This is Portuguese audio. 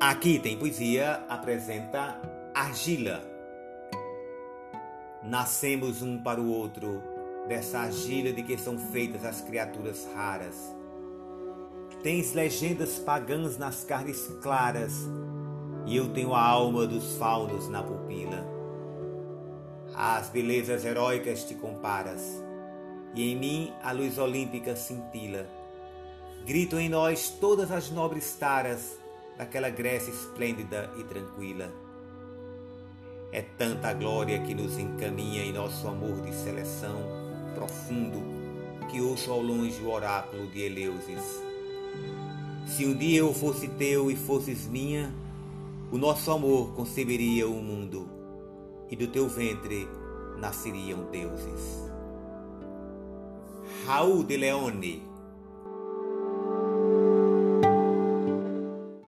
Aqui tem poesia apresenta argila. Nascemos um para o outro dessa argila de que são feitas as criaturas raras. Tens legendas pagãs nas carnes claras e eu tenho a alma dos faunos na pupila. Às belezas heróicas te comparas e em mim a luz olímpica cintila. Gritam em nós todas as nobres taras daquela Grécia esplêndida e tranquila. É tanta glória que nos encaminha em nosso amor de seleção profundo que ouço ao longe o oráculo de Eleusis. Se um dia eu fosse teu e fosses minha, o nosso amor conceberia o mundo e do teu ventre nasceriam deuses. Raul de Leone